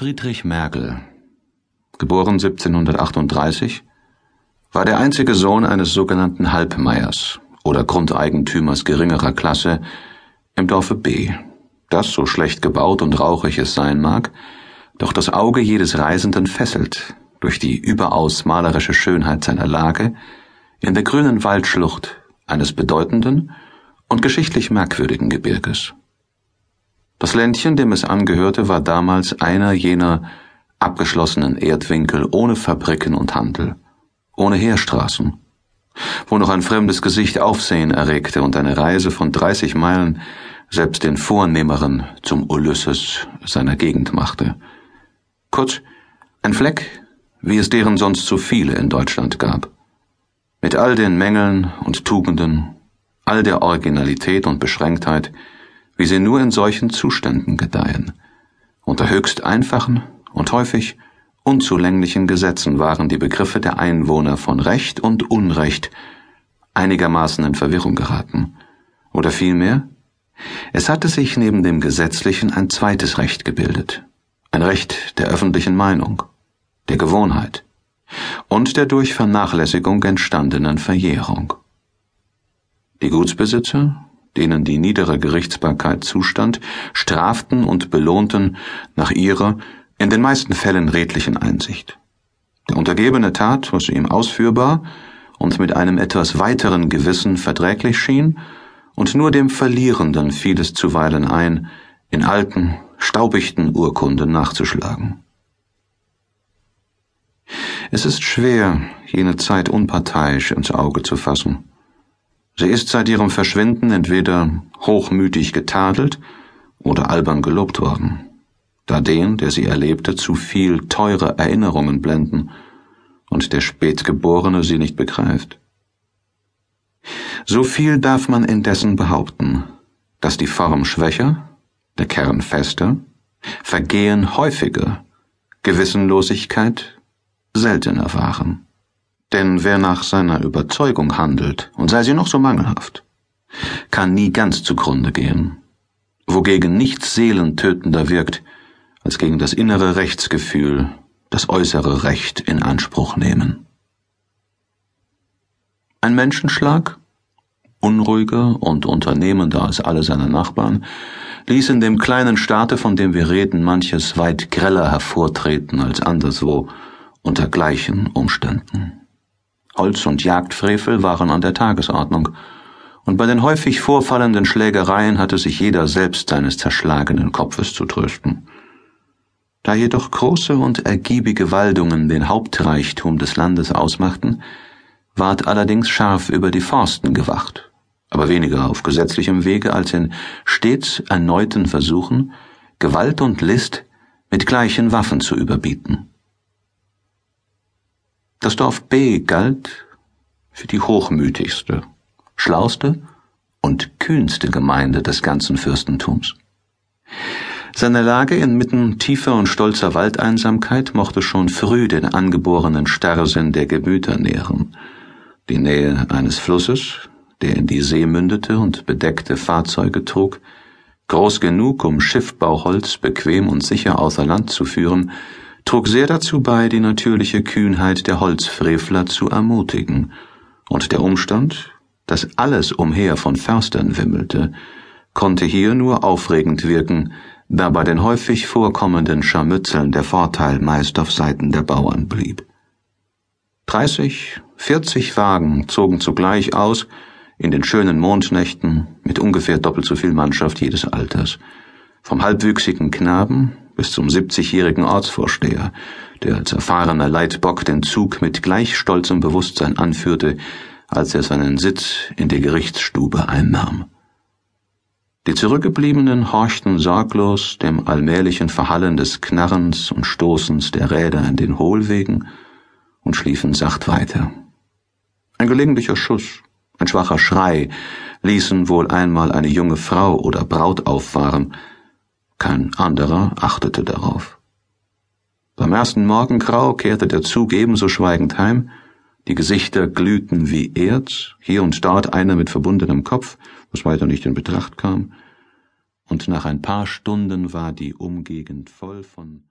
Friedrich Merkel, geboren 1738, war der einzige Sohn eines sogenannten Halbmeiers oder Grundeigentümers geringerer Klasse im Dorfe B, das so schlecht gebaut und rauchig es sein mag, doch das Auge jedes Reisenden fesselt durch die überaus malerische Schönheit seiner Lage in der grünen Waldschlucht eines bedeutenden und geschichtlich merkwürdigen Gebirges. Das Ländchen, dem es angehörte, war damals einer jener abgeschlossenen Erdwinkel ohne Fabriken und Handel, ohne Heerstraßen, wo noch ein fremdes Gesicht Aufsehen erregte und eine Reise von 30 Meilen selbst den Vornehmeren zum Ulysses seiner Gegend machte. Kurz, ein Fleck, wie es deren sonst so viele in Deutschland gab. Mit all den Mängeln und Tugenden, all der Originalität und Beschränktheit, wie sie nur in solchen Zuständen gedeihen. Unter höchst einfachen und häufig unzulänglichen Gesetzen waren die Begriffe der Einwohner von Recht und Unrecht einigermaßen in Verwirrung geraten. Oder vielmehr, es hatte sich neben dem gesetzlichen ein zweites Recht gebildet, ein Recht der öffentlichen Meinung, der Gewohnheit und der durch Vernachlässigung entstandenen Verjährung. Die Gutsbesitzer denen die niedere Gerichtsbarkeit zustand, straften und belohnten nach ihrer, in den meisten Fällen redlichen Einsicht. Der Untergebene tat, was ihm ausführbar und mit einem etwas weiteren Gewissen verträglich schien, und nur dem Verlierenden fiel es zuweilen ein, in alten, staubichten Urkunden nachzuschlagen. Es ist schwer, jene Zeit unparteiisch ins Auge zu fassen. Sie ist seit ihrem Verschwinden entweder hochmütig getadelt oder albern gelobt worden, da den, der sie erlebte, zu viel teure Erinnerungen blenden und der Spätgeborene sie nicht begreift. So viel darf man indessen behaupten, dass die Form schwächer, der Kern fester, Vergehen häufiger, Gewissenlosigkeit seltener waren. Denn wer nach seiner Überzeugung handelt, und sei sie noch so mangelhaft, kann nie ganz zugrunde gehen, wogegen nichts seelentötender wirkt, als gegen das innere Rechtsgefühl das äußere Recht in Anspruch nehmen. Ein Menschenschlag, unruhiger und unternehmender als alle seine Nachbarn, ließ in dem kleinen Staate, von dem wir reden, manches weit greller hervortreten als anderswo unter gleichen Umständen. Holz- und Jagdfrevel waren an der Tagesordnung, und bei den häufig vorfallenden Schlägereien hatte sich jeder selbst seines zerschlagenen Kopfes zu trösten. Da jedoch große und ergiebige Waldungen den Hauptreichtum des Landes ausmachten, ward allerdings scharf über die Forsten gewacht, aber weniger auf gesetzlichem Wege als in stets erneuten Versuchen, Gewalt und List mit gleichen Waffen zu überbieten. Das Dorf B galt für die hochmütigste, schlauste und kühnste Gemeinde des ganzen Fürstentums. Seine Lage inmitten tiefer und stolzer Waldeinsamkeit mochte schon früh den angeborenen Starrsinn der Gemüter nähren. Die Nähe eines Flusses, der in die See mündete und bedeckte Fahrzeuge trug, groß genug, um Schiffbauholz bequem und sicher außer Land zu führen, trug sehr dazu bei, die natürliche Kühnheit der Holzfrevler zu ermutigen, und der Umstand, dass alles umher von Förstern wimmelte, konnte hier nur aufregend wirken, da bei den häufig vorkommenden Scharmützeln der Vorteil meist auf Seiten der Bauern blieb. Dreißig, vierzig Wagen zogen zugleich aus, in den schönen Mondnächten mit ungefähr doppelt so viel Mannschaft jedes Alters, vom halbwüchsigen Knaben bis zum 70-jährigen Ortsvorsteher, der als erfahrener Leitbock den Zug mit gleich stolzem Bewusstsein anführte, als er seinen Sitz in der Gerichtsstube einnahm. Die Zurückgebliebenen horchten sorglos dem allmählichen Verhallen des Knarrens und Stoßens der Räder in den Hohlwegen und schliefen sacht weiter. Ein gelegentlicher Schuss, ein schwacher Schrei ließen wohl einmal eine junge Frau oder Braut auffahren, kein anderer achtete darauf. Beim ersten Morgengrau kehrte der Zug ebenso schweigend heim, die Gesichter glühten wie Erz, hier und dort einer mit verbundenem Kopf, was weiter nicht in Betracht kam, und nach ein paar Stunden war die Umgegend voll von